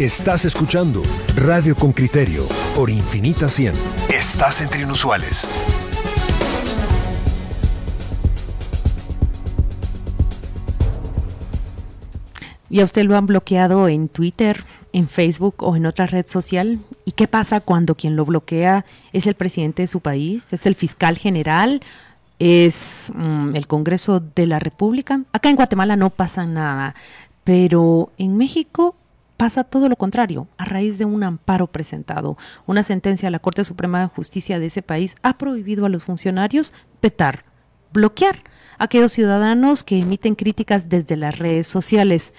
Estás escuchando Radio con Criterio por Infinita 100. Estás entre inusuales. ¿Y a usted lo han bloqueado en Twitter, en Facebook o en otra red social? ¿Y qué pasa cuando quien lo bloquea es el presidente de su país? ¿Es el fiscal general? ¿Es mm, el Congreso de la República? Acá en Guatemala no pasa nada, pero en México pasa todo lo contrario. A raíz de un amparo presentado, una sentencia de la Corte Suprema de Justicia de ese país ha prohibido a los funcionarios petar, bloquear a aquellos ciudadanos que emiten críticas desde las redes sociales.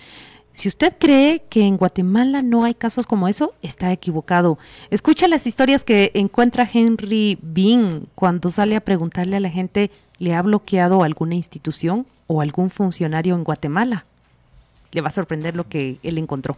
Si usted cree que en Guatemala no hay casos como eso, está equivocado. Escucha las historias que encuentra Henry Bean cuando sale a preguntarle a la gente, ¿le ha bloqueado alguna institución o algún funcionario en Guatemala? Le va a sorprender lo que él encontró.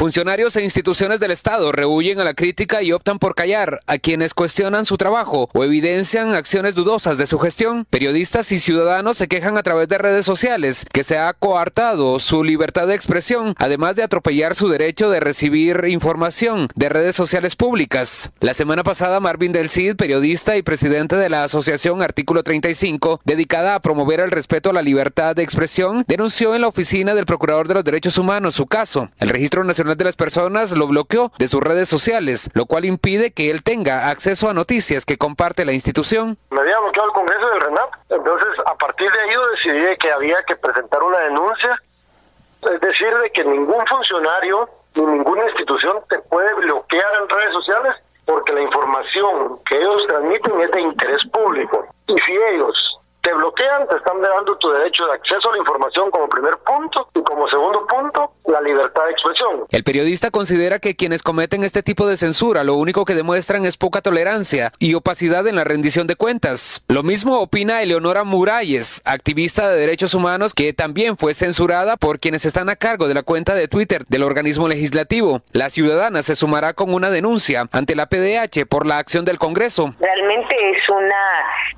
Funcionarios e instituciones del Estado rehuyen a la crítica y optan por callar a quienes cuestionan su trabajo o evidencian acciones dudosas de su gestión. Periodistas y ciudadanos se quejan a través de redes sociales que se ha coartado su libertad de expresión, además de atropellar su derecho de recibir información de redes sociales públicas. La semana pasada, Marvin Del Cid, periodista y presidente de la Asociación Artículo 35, dedicada a promover el respeto a la libertad de expresión, denunció en la oficina del Procurador de los Derechos Humanos su caso. El Registro Nacional de las Personas lo bloqueó de sus redes sociales, lo cual impide que él tenga acceso a noticias que comparte la institución. Me había bloqueado el Congreso del RENAP, entonces a partir de ahí yo decidí que había que presentar una denuncia, es decir, de que ningún funcionario ni ninguna institución te puede bloquear en redes sociales porque la información que ellos transmiten es de interés público. Y si ellos te bloquean, te están dando tu derecho de acceso a la información como primer punto y como segundo punto, la libertad de expresión. El periodista considera que quienes cometen este tipo de censura lo único que demuestran es poca tolerancia y opacidad en la rendición de cuentas. Lo mismo opina Eleonora Muralles, activista de derechos humanos que también fue censurada por quienes están a cargo de la cuenta de Twitter del organismo legislativo. La ciudadana se sumará con una denuncia ante la PDH por la acción del Congreso. Realmente es una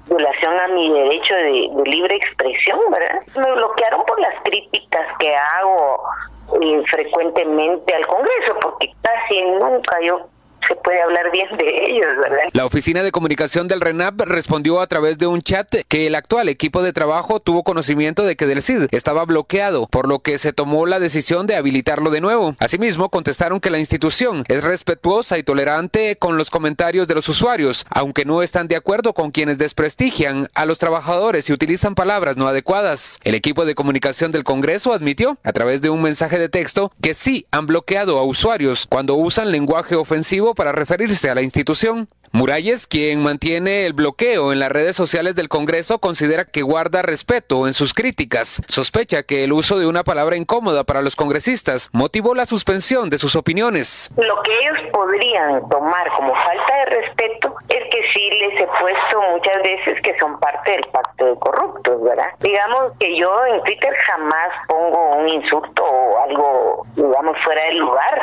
violación a mi derecho de, libre expresión, ¿verdad? Me bloquearon por las críticas que hago frecuentemente al Congreso, porque casi nunca yo se puede hablar bien de ellos, ¿verdad? La Oficina de Comunicación del RENAP respondió a través de un chat que el actual equipo de trabajo tuvo conocimiento de que del CID estaba bloqueado, por lo que se tomó la decisión de habilitarlo de nuevo. Asimismo, contestaron que la institución es respetuosa y tolerante con los comentarios de los usuarios, aunque no están de acuerdo con quienes desprestigian a los trabajadores y utilizan palabras no adecuadas. El equipo de comunicación del Congreso admitió, a través de un mensaje de texto, que sí han bloqueado a usuarios cuando usan lenguaje ofensivo para referirse a la institución. Muralles, quien mantiene el bloqueo en las redes sociales del Congreso, considera que guarda respeto en sus críticas. Sospecha que el uso de una palabra incómoda para los congresistas motivó la suspensión de sus opiniones. Lo que ellos podrían tomar como falta de respeto es que sí les he puesto muchas veces que son parte del pacto de corruptos, ¿verdad? Digamos que yo en Twitter jamás pongo un insulto o algo, digamos, fuera del lugar,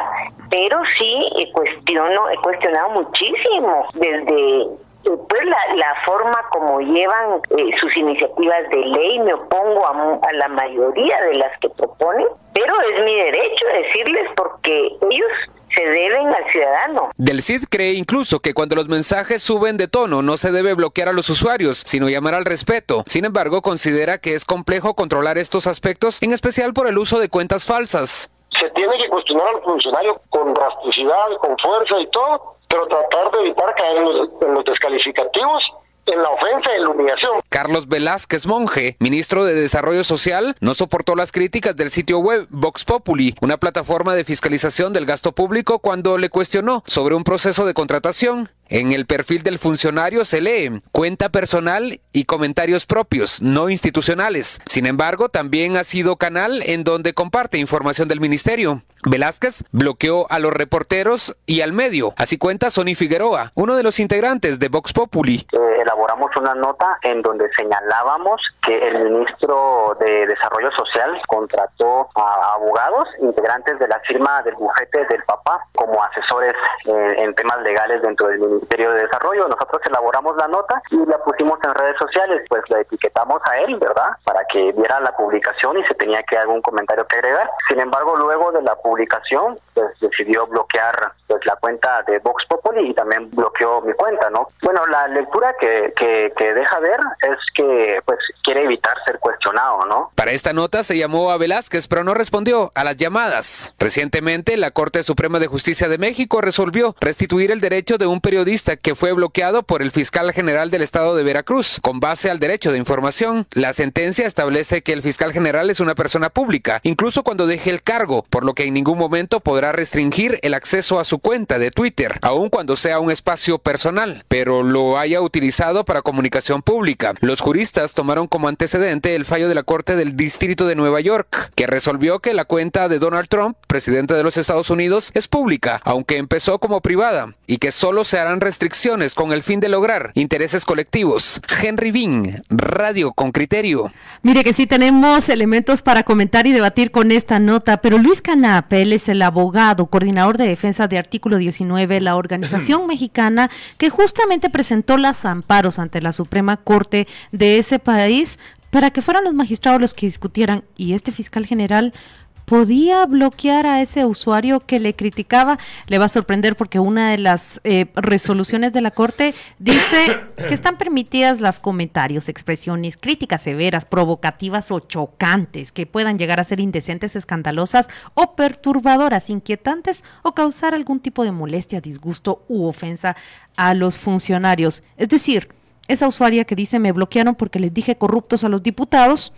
pero sí cuestiono, he cuestionado muchísimo desde pues la, la forma como llevan eh, sus iniciativas de ley, me opongo a, a, la mayoría de las que proponen, pero es mi derecho decirles porque ellos se deben al ciudadano. Del CID cree incluso que cuando los mensajes suben de tono no se debe bloquear a los usuarios, sino llamar al respeto. Sin embargo, considera que es complejo controlar estos aspectos, en especial por el uso de cuentas falsas. Se tiene que cuestionar al funcionario con drasticidad, con fuerza y todo, pero tratar de evitar caer en los, descalificativos en la ofensa y la humillación. Carlos Velázquez Monje, ministro de Desarrollo Social, no soportó las críticas del sitio web Vox Populi, una plataforma de fiscalización del gasto público, cuando le cuestionó sobre un proceso de contratación. En el perfil del funcionario se lee cuenta personal y comentarios propios, no institucionales. Sin embargo, también ha sido canal en donde comparte información del ministerio. Velázquez bloqueó a los reporteros y al medio. Así cuenta Sony Figueroa, uno de los integrantes de Vox Populi. Eh, elaboramos una nota en donde señalábamos que el ministro de Desarrollo Social contrató a abogados integrantes de la firma del bufete del papá como asesores en temas legales dentro del Ministerio de Desarrollo. Nosotros elaboramos la nota y la pusimos en redes sociales, pues la etiquetamos a él, ¿verdad? Para que viera la publicación y se tenía que algún comentario que agregar. Sin embargo, luego de la publicación, pues decidió bloquear pues la cuenta de Vox Populi y también bloqueó mi cuenta, ¿no? Bueno, la lectura que, que, que deja ver es que pues quiere evitar ser cuestionado, ¿no? Para esta nota se llamó a Velázquez, pero no respondió a las llamadas. Recientemente, la Corte Suprema de Justicia de México resolvió restituir el derecho de un periodista que fue bloqueado por el fiscal general del estado de Veracruz, con base al derecho de información. La sentencia establece que el fiscal general es una persona pública, incluso cuando deje el cargo, por lo que en ningún momento podrá restringir el acceso a su cuenta de Twitter, aun cuando sea un espacio personal, pero lo haya utilizado para comunicación pública. Los juristas tomaron como antecedente el fallo de la Corte del Distrito de Nueva York, que resolvió que la cuenta de Donald Trump, presidente de los Estados Unidos, es pública, aunque empezó como privada, y que solo se harán restricciones con el fin de lograr intereses colectivos. Henry Bean, Radio con Criterio. Mire que sí tenemos elementos para comentar y debatir con esta nota, pero Luis Canap, él es el abogado, coordinador de defensa de artículo 19, la organización mexicana que justamente presentó las amparos ante la Suprema Corte de ese país para que fueran los magistrados los que discutieran. Y este fiscal general podía bloquear a ese usuario que le criticaba. Le va a sorprender porque una de las eh, resoluciones de la Corte dice que están permitidas las comentarios, expresiones, críticas severas, provocativas o chocantes que puedan llegar a ser indecentes, escandalosas o perturbadoras, inquietantes o causar algún tipo de molestia, disgusto u ofensa a los funcionarios. Es decir, esa usuaria que dice me bloquearon porque les dije corruptos a los diputados,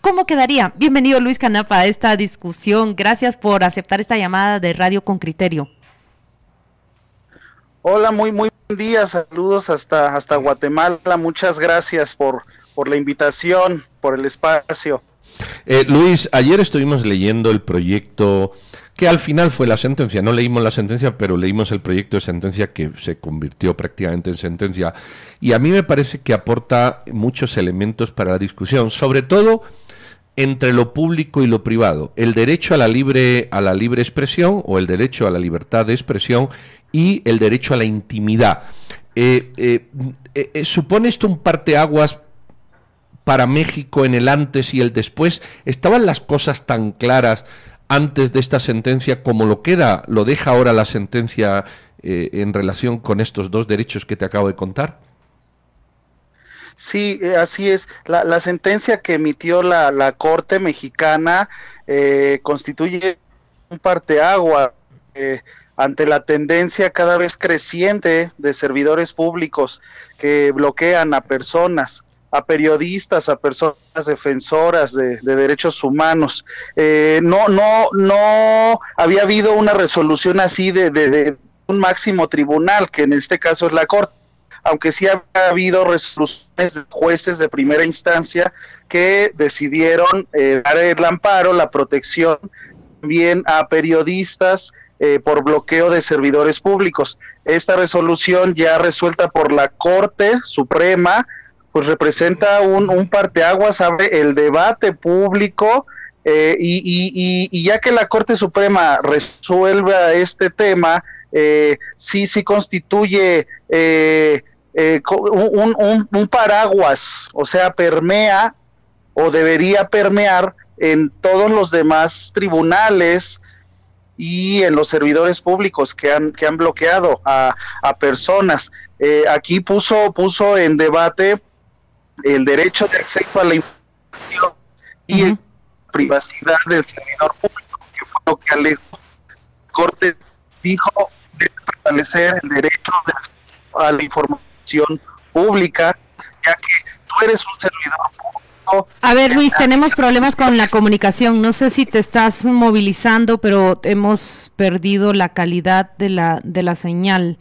¿Cómo quedaría? Bienvenido Luis Canapa a esta discusión. Gracias por aceptar esta llamada de Radio con Criterio. Hola, muy muy buen día. Saludos hasta hasta Guatemala. Muchas gracias por por la invitación, por el espacio. Eh, Luis, ayer estuvimos leyendo el proyecto que al final fue la sentencia. No leímos la sentencia, pero leímos el proyecto de sentencia que se convirtió prácticamente en sentencia. Y a mí me parece que aporta muchos elementos para la discusión, sobre todo entre lo público y lo privado, el derecho a la libre a la libre expresión o el derecho a la libertad de expresión y el derecho a la intimidad. Eh, eh, eh, ¿Supone esto un parteaguas para México en el antes y el después? ¿Estaban las cosas tan claras antes de esta sentencia como lo queda, lo deja ahora la sentencia en relación con estos dos derechos que te acabo de contar? Sí, eh, así es. La, la, sentencia que emitió la, la Corte Mexicana eh, constituye un parteagua eh, ante la tendencia cada vez creciente de servidores públicos que bloquean a personas, a periodistas, a personas defensoras de, derechos humanos. Eh, no, no, no había habido una resolución así de, de un máximo tribunal, que en este caso es la Corte aunque sí ha habido resoluciones de jueces de primera instancia que decidieron eh, dar el amparo, la protección también a periodistas eh, por bloqueo de servidores públicos. Esta resolución ya resuelta por la Corte Suprema, pues representa un, un parteaguas sobre el debate público eh, y, y, y, ya que la Corte Suprema resuelva este tema, sí, sí constituye eh, eh, un, un, paraguas, o sea, permea o debería permear en todos los demás tribunales y en los servidores públicos que han, que han bloqueado a, a personas. Eh, aquí puso, puso en debate el derecho de acceso a la información y la privacidad del servidor público, que fue lo que alegó. Corte dijo de fortalecer el derecho a la información pública, ya que tú eres un servidor público. A ver, Luis, tenemos problemas con la comunicación. No sé si te estás movilizando, pero hemos perdido la calidad de la, de la señal.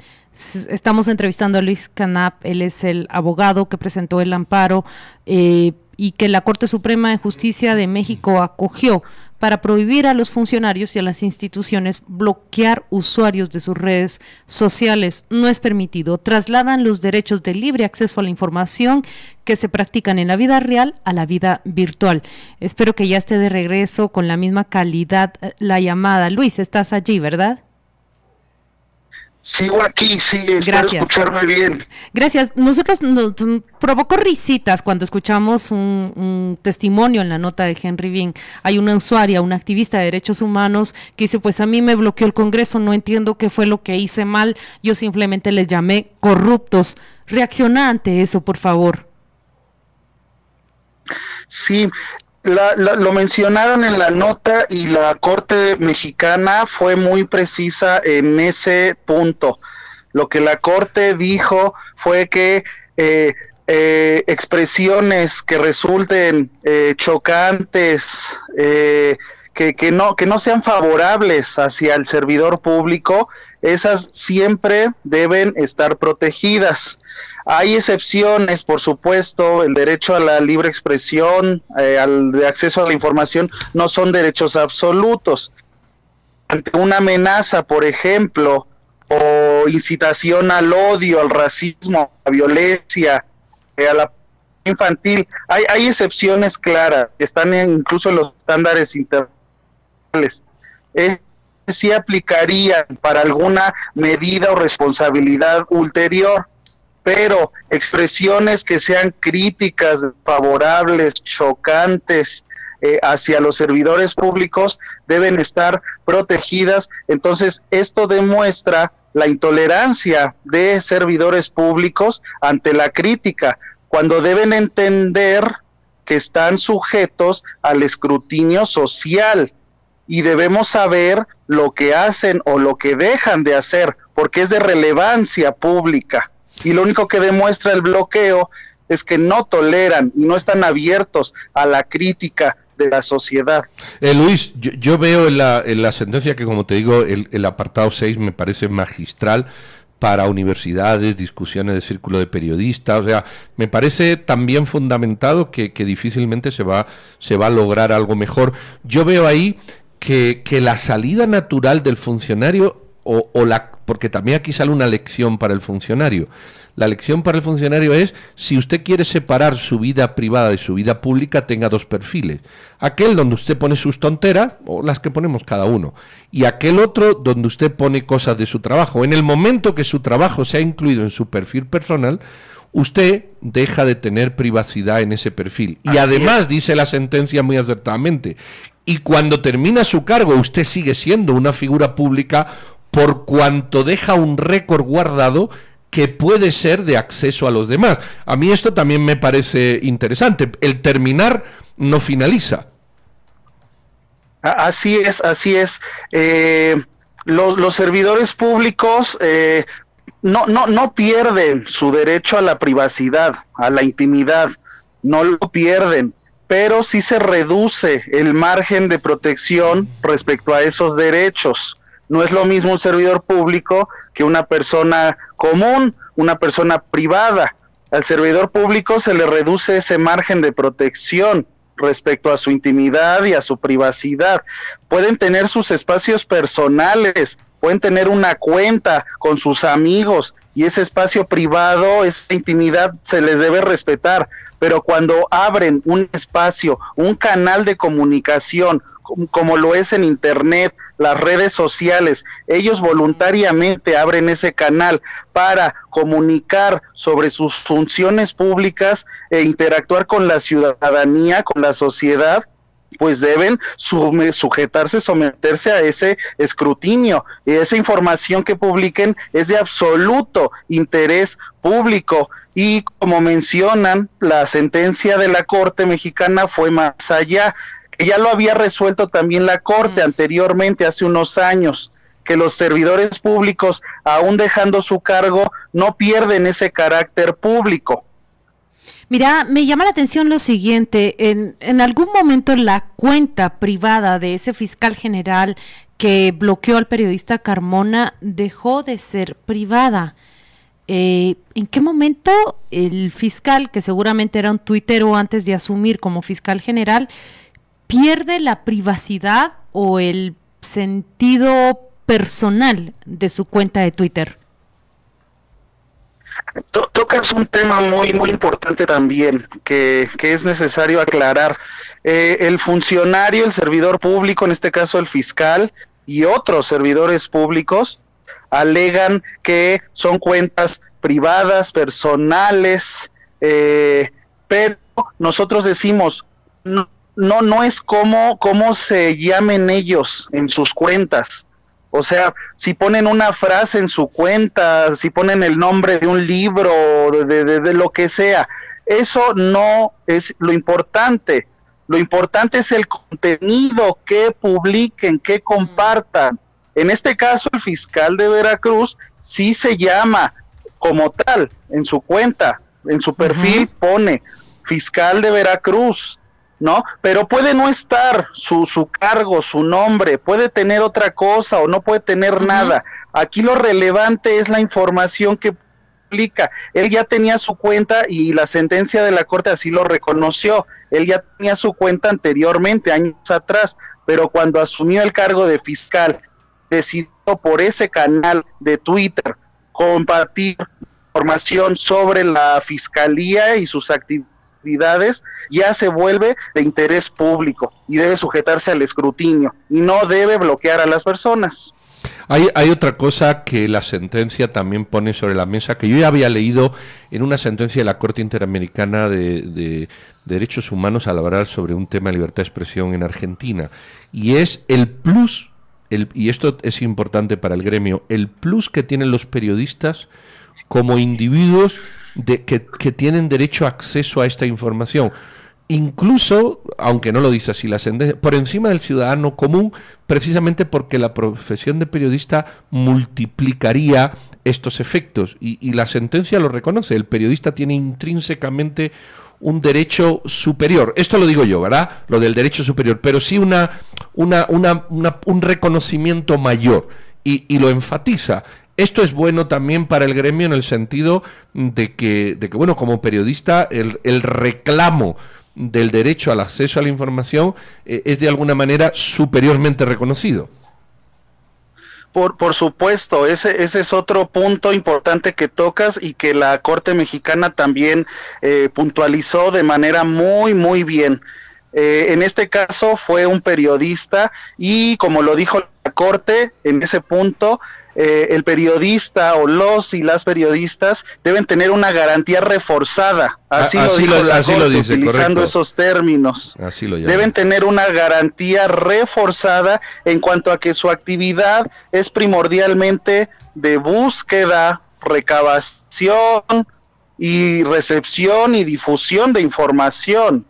Estamos entrevistando a Luis Canap, él es el abogado que presentó el amparo eh, y que la Corte Suprema de Justicia de México acogió para prohibir a los funcionarios y a las instituciones bloquear usuarios de sus redes sociales. No es permitido. Trasladan los derechos de libre acceso a la información que se practican en la vida real a la vida virtual. Espero que ya esté de regreso con la misma calidad eh, la llamada. Luis, estás allí, ¿verdad? Sigo aquí, sí, espero escucharme bien. Gracias. Nosotros nos provocó risitas cuando escuchamos un, testimonio en la nota de Henry Bean. Hay una usuaria, una activista de derechos humanos que dice, pues a mí me bloqueó el Congreso, no entiendo qué fue lo que hice mal, yo simplemente les llamé corruptos. Reacciona ante eso, por favor. Sí, lo mencionaron en la nota y la Corte mexicana fue muy precisa en ese punto. Lo que la Corte dijo fue que eh, eh, expresiones que resulten eh, chocantes, que, que, no, que no sean favorables hacia el servidor público, esas siempre deben estar protegidas. Hay excepciones, por supuesto, el derecho a la libre expresión, eh, al de acceso a la información, no son derechos absolutos. Ante una amenaza, por ejemplo, o incitación al odio, al racismo, a la violencia, eh, a la infantil, hay, hay excepciones claras, están incluso en los estándares internacionales. Eh, sí aplicarían para alguna medida o responsabilidad ulterior pero expresiones que sean críticas, favorables, chocantes eh, hacia los servidores públicos deben estar protegidas. Entonces, esto demuestra la intolerancia de servidores públicos ante la crítica, cuando deben entender que están sujetos al escrutinio social y debemos saber lo que hacen o lo que dejan de hacer, porque es de relevancia pública y lo único que demuestra el bloqueo es que no toleran y no están abiertos a la crítica de la sociedad. Eh, Luis, yo, veo en la, en la, sentencia que, como te digo, el, apartado 6 me parece magistral para universidades, discusiones de círculo de periodistas, o sea, me parece también fundamentado que, que, difícilmente se va, se va a lograr algo mejor. Yo veo ahí que la salida natural del funcionario o, o la porque también aquí sale una lección para el funcionario. La lección para el funcionario es, si usted quiere separar su vida privada de su vida pública, tenga dos perfiles. Aquel donde usted pone sus tonteras, o las que ponemos cada uno, y aquel otro donde usted pone cosas de su trabajo. En el momento que su trabajo se ha incluido en su perfil personal, usted deja de tener privacidad en ese perfil. Y además, dice la sentencia muy acertadamente, y cuando termina su cargo, usted sigue siendo una figura pública por cuanto deja un récord guardado que puede ser de acceso a los demás. A mí esto también me parece interesante. El terminar no finaliza. Así es, así es. Eh, los, servidores públicos eh, no, no, no pierden su derecho a la privacidad, a la intimidad, no lo pierden, pero sí se reduce el margen de protección respecto a esos derechos. No es lo mismo un servidor público que una persona común, una persona privada. Al servidor público se le reduce ese margen de protección respecto a su intimidad y a su privacidad. Pueden tener sus espacios personales, pueden tener una cuenta con sus amigos y ese espacio privado, esa intimidad se les debe respetar. Pero cuando abren un espacio, un canal de comunicación, como lo es en Internet, las redes sociales. Ellos voluntariamente abren ese canal para comunicar sobre sus funciones públicas e interactuar con la ciudadanía, con la sociedad pues deben sujetarse, someterse a ese escrutinio. Esa información que publiquen es de absoluto interés público. Y como mencionan, la sentencia de la Corte mexicana fue más allá ya lo había resuelto también la Corte mm. anteriormente, hace unos años, que los servidores públicos, aún dejando su cargo, no pierden ese carácter público. Mira, me llama la atención lo siguiente, en, en algún momento la cuenta privada de ese fiscal general que bloqueó al periodista Carmona dejó de ser privada. Eh, ¿En qué momento el fiscal, que seguramente era un tuitero antes de asumir como fiscal general, pierde la privacidad o el sentido personal de su cuenta de Twitter? tocas un tema muy muy importante también que, es necesario aclarar. Eh, el funcionario, el servidor público, en este caso el fiscal y otros servidores públicos, alegan que son cuentas privadas, personales, eh, pero nosotros decimos, no, no, no es como, cómo se llamen ellos en sus cuentas. O sea, si ponen una frase en su cuenta, si ponen el nombre de un libro, de, de, de, lo que sea, eso no es lo importante. Lo importante es el contenido que publiquen, que compartan. En este caso, el fiscal de Veracruz sí se llama como tal en su cuenta, en su perfil pone fiscal de Veracruz, ¿no? Pero puede no estar su, su cargo, su nombre, puede tener otra cosa o no puede tener nada. Aquí lo relevante es la información que publica. Él ya tenía su cuenta y la sentencia de la Corte así lo reconoció. Él ya tenía su cuenta anteriormente, años atrás, pero cuando asumió el cargo de fiscal, decidió por ese canal de Twitter compartir información sobre la fiscalía y sus actividades ya se vuelve de interés público y debe sujetarse al escrutinio y no debe bloquear a las personas. Hay, hay, otra cosa que la sentencia también pone sobre la mesa, que yo ya había leído en una sentencia de la Corte Interamericana de, Derechos Humanos al hablar sobre un tema de libertad de expresión en Argentina, y es el plus, el, y esto es importante para el gremio, el plus que tienen los periodistas como individuos de, que, tienen derecho a acceso a esta información. Incluso, aunque no lo dice así la sentencia, por encima del ciudadano común, precisamente porque la profesión de periodista multiplicaría estos efectos. Y, la sentencia lo reconoce. El periodista tiene intrínsecamente un derecho superior. Esto lo digo yo, ¿verdad? Lo del derecho superior, pero sí una, una, una, un reconocimiento mayor. Y, lo enfatiza. Esto es bueno también para el gremio en el sentido de que, de que bueno, como periodista, el, el reclamo del derecho al acceso a la información eh, es de alguna manera superiormente reconocido. Por, por supuesto, ese, ese es otro punto importante que tocas y que la Corte Mexicana también eh, puntualizó de manera muy, muy bien. Eh, en este caso fue un periodista y como lo dijo la Corte, en ese punto eh, el periodista o los y las periodistas deben tener una garantía reforzada. Así, lo, dijo la dice, utilizando esos términos. Así lo deben tener una garantía reforzada en cuanto a que su actividad es primordialmente de búsqueda, recabación y recepción y difusión de información.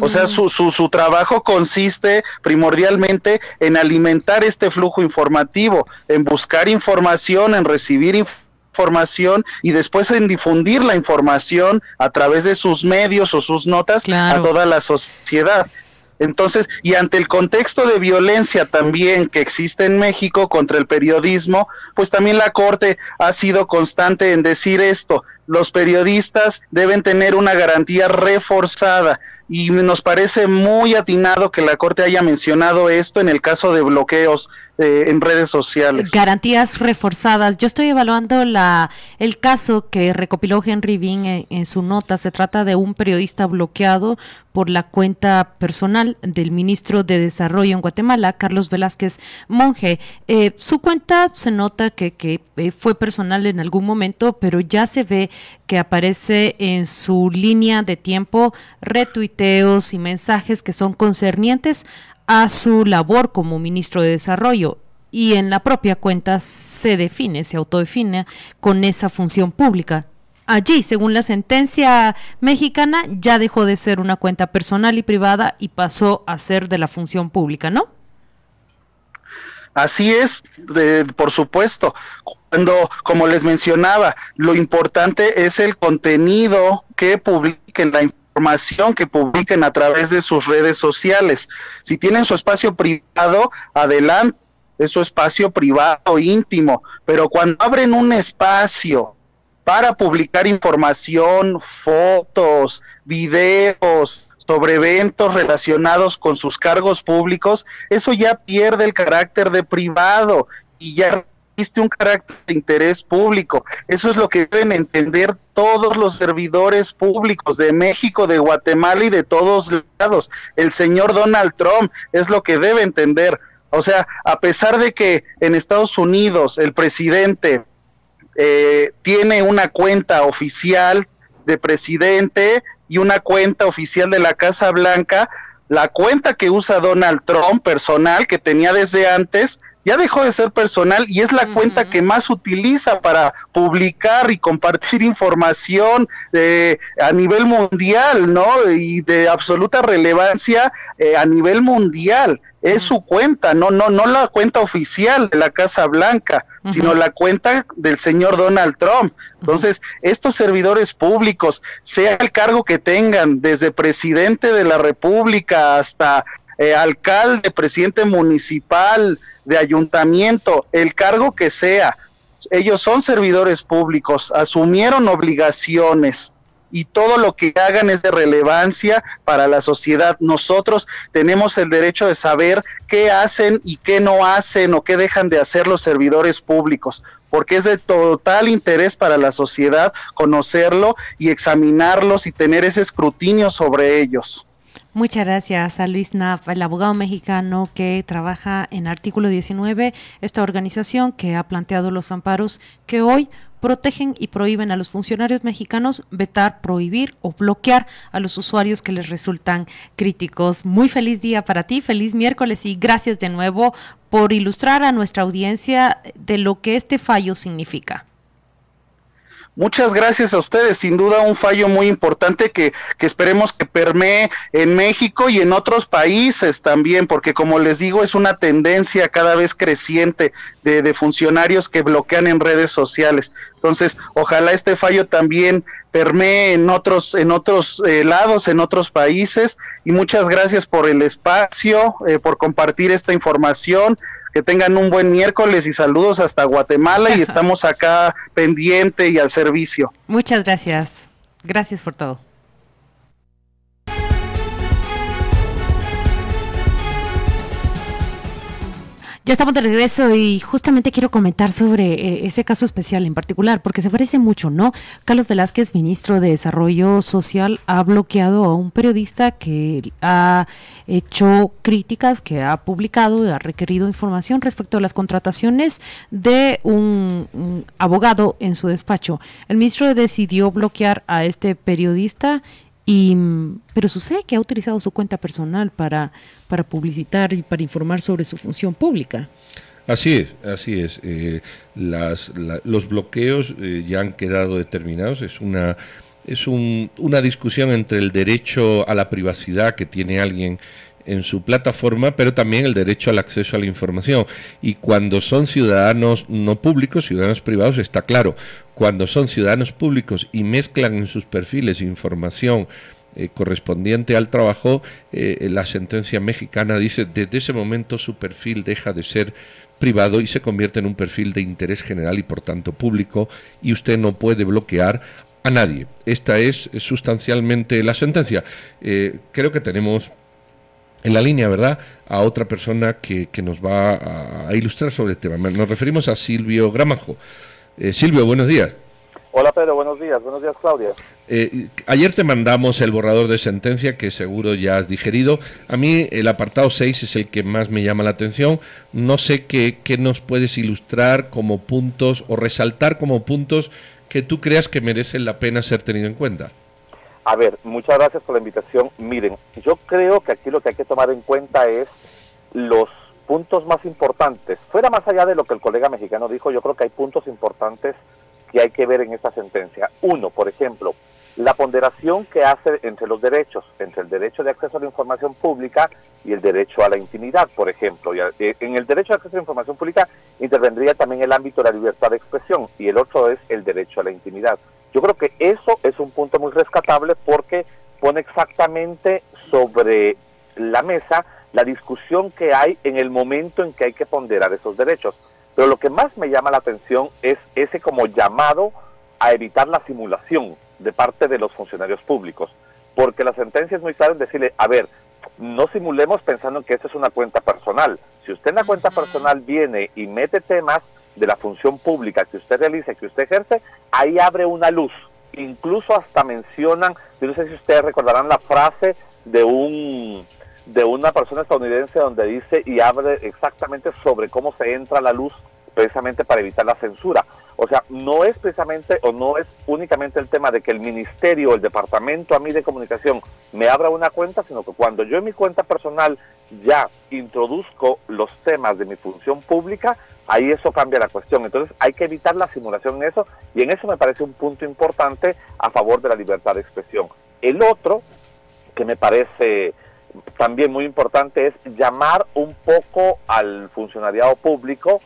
O sea, su, su, su, trabajo consiste primordialmente en alimentar este flujo informativo, en buscar información, en recibir información y después en difundir la información a través de sus medios o sus notas a toda la sociedad. Entonces, y ante el contexto de violencia también que existe en México contra el periodismo, pues también la Corte ha sido constante en decir esto, los periodistas deben tener una garantía reforzada y nos parece muy atinado que la Corte haya mencionado esto en el caso de bloqueos eh, en redes sociales. Garantías reforzadas. Yo estoy evaluando la el caso que recopiló Henry Bean en, su nota. Se trata de un periodista bloqueado por la cuenta personal del ministro de Desarrollo en Guatemala, Carlos Velázquez Monje. Eh, su cuenta se nota que, que eh, fue personal en algún momento, pero ya se ve que aparece en su línea de tiempo retuiteos y mensajes que son concernientes a su labor como ministro de Desarrollo y en la propia cuenta se define, se autodefine con esa función pública. Allí, según la sentencia mexicana, ya dejó de ser una cuenta personal y privada y pasó a ser de la función pública, ¿no? Así es, por supuesto. Cuando, como les mencionaba, lo importante es el contenido que publiquen la información que publiquen a través de sus redes sociales. Si tienen su espacio privado, adelante, es su espacio privado, íntimo, pero cuando abren un espacio para publicar información, fotos, videos sobre eventos relacionados con sus cargos públicos, eso ya pierde el carácter de privado y ya existe un carácter de interés público. Eso es lo que deben entender todos los servidores públicos de México, de Guatemala y de todos lados. El señor Donald Trump es lo que debe entender. O sea, a pesar de que en Estados Unidos el presidente eh, tiene una cuenta oficial de presidente y una cuenta oficial de la Casa Blanca, la cuenta que usa Donald Trump personal, que tenía desde antes, ya dejó de ser personal y es la cuenta que más utiliza para publicar y compartir información eh, a nivel mundial, ¿no? Y de absoluta relevancia eh, a nivel mundial. Es su cuenta, no, no, no la cuenta oficial de la Casa Blanca, sino la cuenta del señor Donald Trump. Entonces, estos servidores públicos, sea el cargo que tengan, desde presidente de la República hasta eh, alcalde, presidente municipal, de ayuntamiento, el cargo que sea, ellos son servidores públicos, asumieron obligaciones y todo lo que hagan es de relevancia para la sociedad. Nosotros tenemos el derecho de saber qué hacen y qué no hacen o qué dejan de hacer los servidores públicos, porque es de total interés para la sociedad conocerlo y examinarlos y tener ese escrutinio sobre ellos. Muchas gracias a Luis Naf, el abogado mexicano que trabaja en Artículo 19, esta organización que ha planteado los amparos que hoy protegen y prohíben a los funcionarios mexicanos vetar, prohibir o bloquear a los usuarios que les resultan críticos. Muy feliz día para ti, feliz miércoles y gracias de nuevo por ilustrar a nuestra audiencia de lo que este fallo significa. Muchas gracias a ustedes, sin duda un fallo muy importante que, que, esperemos que permee en México y en otros países también, porque como les digo, es una tendencia cada vez creciente de, de funcionarios que bloquean en redes sociales. Entonces, ojalá este fallo también permee en otros, en otros eh, lados, en otros países. Y muchas gracias por el espacio, eh, por compartir esta información que tengan un buen miércoles y saludos hasta Guatemala y estamos acá pendiente y al servicio. Muchas gracias. Gracias por todo. Ya estamos de regreso y justamente quiero comentar sobre eh, ese caso especial en particular, porque se parece mucho, ¿no? Carlos Velázquez, ministro de Desarrollo Social, ha bloqueado a un periodista que ha hecho críticas, que ha publicado, ha requerido información respecto a las contrataciones de un abogado en su despacho. El ministro decidió bloquear a este periodista y, pero sucede que ha utilizado su cuenta personal para, para publicitar y para informar sobre su función pública. Así es, así es. Eh, las, los bloqueos eh, ya han quedado determinados. Es una es un, una discusión entre el derecho a la privacidad que tiene alguien en su plataforma, pero también el derecho al acceso a la información. Y cuando son ciudadanos no públicos, ciudadanos privados, está claro, cuando son ciudadanos públicos y mezclan en sus perfiles información eh, correspondiente al trabajo, eh, la sentencia mexicana dice, desde ese momento su perfil deja de ser privado y se convierte en un perfil de interés general y por tanto público y usted no puede bloquear a nadie. Esta es sustancialmente la sentencia. Eh, creo que tenemos en la línea, ¿verdad?, a otra persona que, que nos va a, ilustrar sobre el tema. Nos referimos a Silvio Gramajo. Eh, Silvio, buenos días. Hola Pedro, buenos días. Buenos días Claudia. Eh, ayer te mandamos el borrador de sentencia que seguro ya has digerido. A mí el apartado 6 es el que más me llama la atención. No sé qué, qué nos puedes ilustrar como puntos o resaltar como puntos que tú creas que merecen la pena ser tenido en cuenta. A ver, muchas gracias por la invitación. Miren, yo creo que aquí lo que hay que tomar en cuenta es los puntos más importantes. Fuera más allá de lo que el colega mexicano dijo, yo creo que hay puntos importantes que hay que ver en esta sentencia. Uno, por ejemplo, la ponderación que hace entre los derechos, entre el derecho de acceso a la información pública y el derecho a la intimidad, por ejemplo. Eh, en el derecho de acceso a la información pública intervendría también el ámbito de la libertad de expresión y el otro es el derecho a la intimidad. Yo creo que eso es un punto muy rescatable porque pone exactamente sobre la mesa la discusión que hay en el momento en que hay que ponderar esos derechos. Pero lo que más me llama la atención es ese como llamado a evitar la simulación de parte de los funcionarios públicos. porque la sentencia es muy clara en decirle, a ver, no simulemos pensando que esta es una cuenta personal. Si usted en la cuenta personal viene y mete temas de la función pública que usted realiza, que usted ejerce, ahí abre una luz. Incluso hasta mencionan, yo no sé si ustedes recordarán la frase de un de una persona estadounidense donde dice y abre exactamente sobre cómo se entra la luz precisamente para evitar la censura. O sea, no es precisamente o no es únicamente el tema de que el ministerio o el departamento a mí de comunicación me abra una cuenta, sino que cuando yo en mi cuenta personal ya introduzco los temas de mi función pública, ahí eso cambia la cuestión. Entonces hay que evitar la simulación en eso y en eso me parece un punto importante a favor de la libertad de expresión. El otro, que me parece también muy importante, es llamar un poco al funcionariado público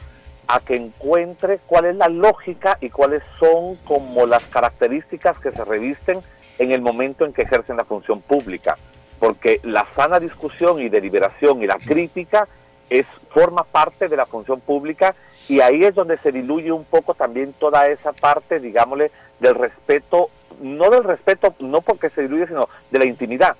a que encuentre cuál es la lógica y cuáles son como las características que se revisten en el momento en que ejercen la función pública. Porque la sana discusión y deliberación y la crítica es, forma parte de la función pública y ahí es donde se diluye un poco también toda esa parte, digámosle, del respeto, no del respeto, no porque se diluye, sino de la intimidad.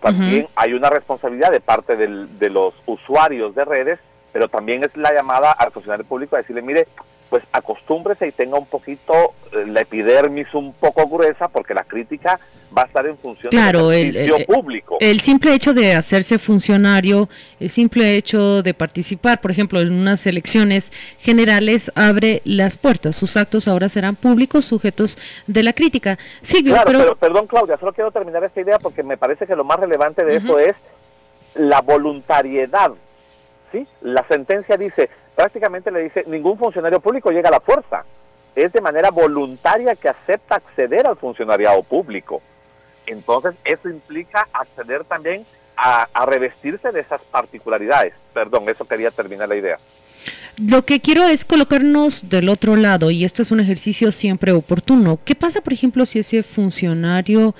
También hay una responsabilidad de parte de los usuarios de redes pero también es la llamada al funcionario público a decirle, mire, pues acostúmbrese y tenga un poquito eh, la epidermis un poco gruesa porque la crítica va a estar en función del servicio público. El simple hecho de hacerse funcionario, el simple hecho de participar, por ejemplo, en unas elecciones generales abre las puertas. Sus actos ahora serán públicos, sujetos de la crítica. Silvio, claro, pero... perdón Claudia, solo quiero terminar esta idea porque me parece que lo más relevante de eso es la voluntariedad ¿sí? La sentencia dice, prácticamente le dice, ningún funcionario público llega a la fuerza. Es de manera voluntaria que acepta acceder al funcionariado público. Entonces, eso implica acceder también a, a revestirse de esas particularidades. Perdón, eso quería terminar la idea. Lo que quiero es colocarnos del otro lado y esto es un ejercicio siempre oportuno. ¿Qué pasa, por ejemplo, si ese funcionario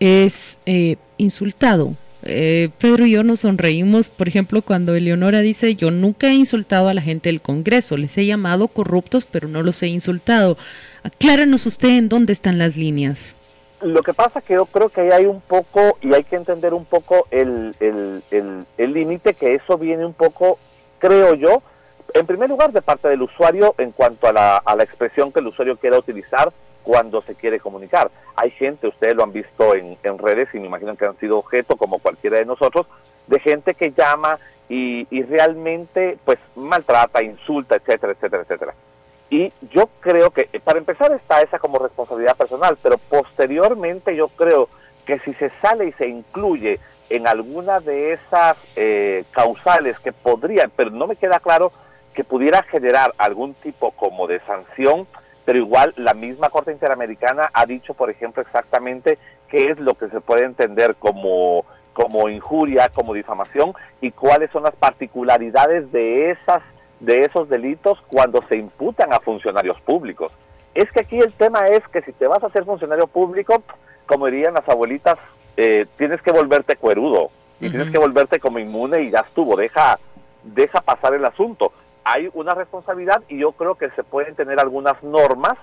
es eh, insultado? Eh, Pedro y yo nos sonreímos, por ejemplo, cuando Eleonora dice, yo nunca he insultado a la gente del Congreso, les he llamado corruptos, pero no los he insultado. Acláranos usted en dónde están las líneas. Lo que pasa que yo creo que ahí hay un poco, y hay que entender un poco el límite, el, que eso viene un poco, creo yo, en primer lugar de parte del usuario en cuanto a la, a la expresión que el usuario quiera utilizar, cuando se quiere comunicar. Hay gente, ustedes lo han visto en, redes y me imagino que han sido objeto, como cualquiera de nosotros, de gente que llama y, y realmente pues maltrata, insulta, etcétera, etcétera, etcétera. Y yo creo que, para empezar, está esa como responsabilidad personal, pero posteriormente yo creo que si se sale y se incluye en alguna de esas eh, causales que podrían, pero no me queda claro que pudiera generar algún tipo como de sanción, pero igual la misma Corte Interamericana ha dicho, por ejemplo, exactamente qué es lo que se puede entender como, como injuria, como difamación y cuáles son las particularidades de, esas, de esos delitos cuando se imputan a funcionarios públicos. Es que aquí el tema es que si te vas a hacer funcionario público, como dirían las abuelitas, eh, tienes que volverte cuerudo y tienes que volverte como inmune y ya estuvo, deja, deja pasar el asunto hay una responsabilidad y yo creo que se pueden tener algunas normas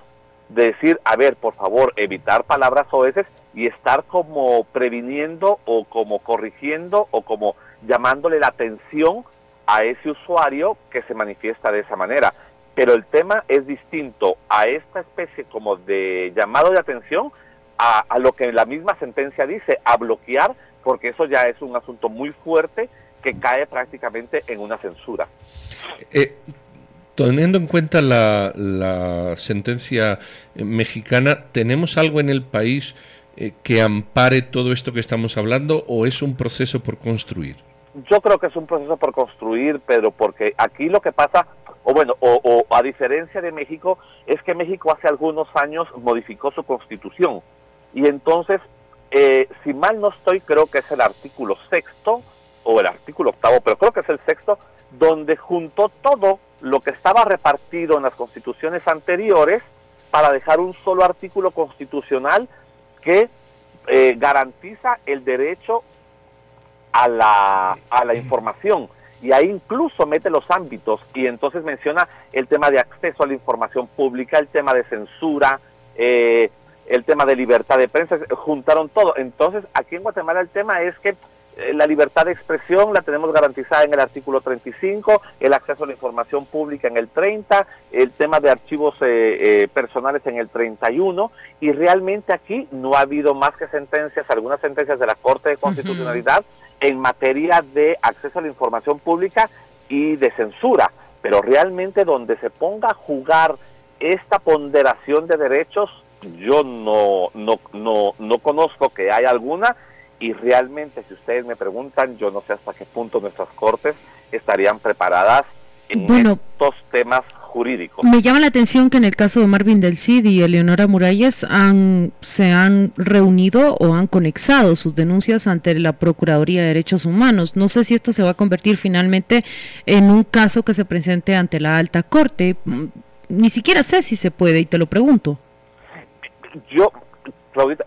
de decir, a ver, por favor, evitar palabras oeces y estar como previniendo o como corrigiendo o como llamándole la atención a ese usuario que se manifiesta de esa manera. Pero el tema es distinto a esta especie como de llamado de atención a, a lo que la misma sentencia dice, a bloquear, porque eso ya es un asunto muy fuerte que cae prácticamente en una censura. Eh, teniendo en cuenta la, sentencia mexicana, ¿tenemos algo en el país eh, que ampare todo esto que estamos hablando o es un proceso por construir? Yo creo que es un proceso por construir, Pedro, porque aquí lo que pasa, o bueno, o, a diferencia de México, es que México hace algunos años modificó su constitución. Y entonces, eh, si mal no estoy, creo que es el artículo sexto o el artículo octavo, pero creo que es el sexto, donde juntó todo lo que estaba repartido en las constituciones anteriores para dejar un solo artículo constitucional que eh, garantiza el derecho a la, a la información. Y ahí incluso mete los ámbitos y entonces menciona el tema de acceso a la información pública, el tema de censura, eh, el tema de libertad de prensa, juntaron todo. Entonces, aquí en Guatemala el tema es que la libertad de expresión la tenemos garantizada en el artículo 35, el acceso a la información pública en el 30, el tema de archivos eh, eh, personales en el 31, y realmente aquí no ha habido más que sentencias, algunas sentencias de la Corte de Constitucionalidad en materia de acceso a la información pública y de censura, pero realmente donde se ponga a jugar esta ponderación de derechos, yo no, no, no, no conozco que haya alguna y realmente si ustedes me preguntan, yo no sé hasta qué punto nuestras cortes estarían preparadas en estos temas jurídicos. Me llama la atención que en el caso de Marvin del Cid y Eleonora Muralles han, se han reunido o han conexado sus denuncias ante la Procuraduría de Derechos Humanos. No sé si esto se va a convertir finalmente en un caso que se presente ante la alta corte. Mm, ni siquiera sé si se puede y te lo pregunto. Yo,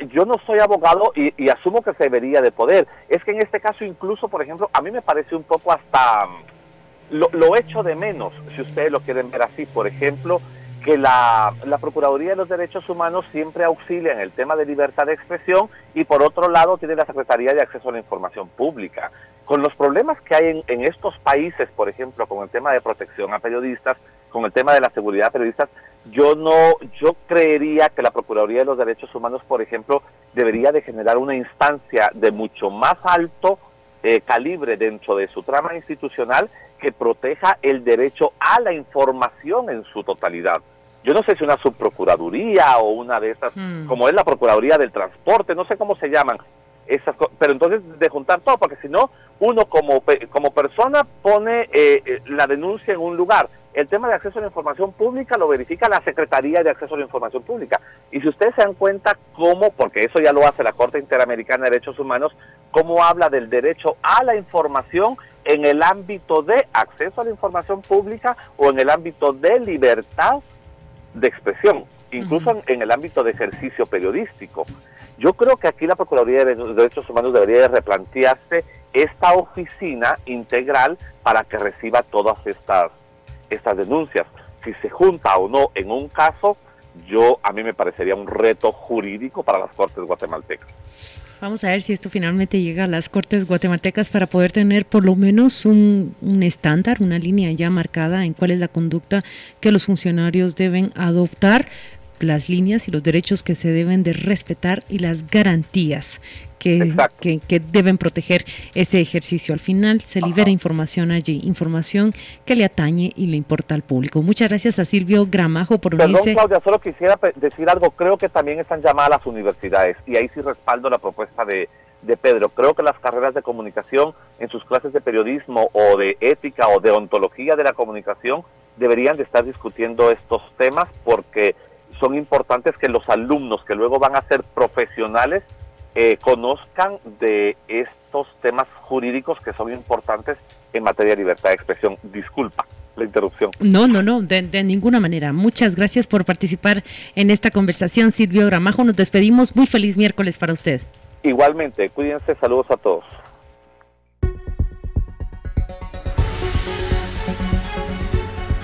yo no soy abogado y, asumo que se debería de poder. Es que en este caso incluso, por ejemplo, a mí me parece un poco hasta mm, lo, lo echo de menos, si ustedes lo quieren ver así. Por ejemplo, que la, la, Procuraduría de los Derechos Humanos siempre auxilia en el tema de libertad de expresión y por otro lado tiene la Secretaría de Acceso a la Información Pública. Con los problemas que hay en estos países, por ejemplo, con el tema de protección a periodistas, con el tema de la seguridad de periodistas, yo no, yo creería que la Procuraduría de los Derechos Humanos, por ejemplo, debería de generar una instancia de mucho más alto eh, calibre dentro de su trama institucional que proteja el derecho a la información en su totalidad. Yo no sé si una subprocuraduría o una de esas, hmm. como es la Procuraduría del Transporte, no sé cómo se llaman, esas pero entonces de juntar todo, porque si no, uno como, como persona pone eh, eh, la denuncia en un lugar, el tema de acceso a la información pública lo verifica la Secretaría de Acceso a la Información Pública. Y si ustedes se dan cuenta cómo, porque eso ya lo hace la Corte Interamericana de Derechos Humanos, cómo habla del derecho a la información en el ámbito de acceso a la información pública o en el ámbito de libertad de expresión, incluso en, el ámbito de ejercicio periodístico. Yo creo que aquí la Procuraduría de Derechos Humanos debería replantearse esta oficina integral para que reciba todas estas estas denuncias. Si se junta o no en un caso, yo a mí me parecería un reto jurídico para las Cortes guatemaltecas. Vamos a ver si esto finalmente llega a las Cortes guatemaltecas para poder tener por lo menos un, estándar, una línea ya marcada en cuál es la conducta que los funcionarios deben adoptar, las líneas y los derechos que se deben de respetar y las garantías que, que, deben proteger ese ejercicio. Al final se libera información allí, información que le atañe y le importa al público. Muchas gracias a Silvio Gramajo por Perdón, Claudia, solo quisiera decir algo. Creo que también están llamadas las universidades y ahí sí respaldo la propuesta de, de Pedro. Creo que las carreras de comunicación en sus clases de periodismo o de ética o de ontología de la comunicación deberían de estar discutiendo estos temas porque son importantes que los alumnos que luego van a ser profesionales eh, conozcan de estos temas jurídicos que son importantes en materia de libertad de expresión. Disculpa la interrupción. No, no, no, de, de, ninguna manera. Muchas gracias por participar en esta conversación, Silvio Gramajo. Nos despedimos. Muy feliz miércoles para usted. Igualmente, cuídense, saludos a todos.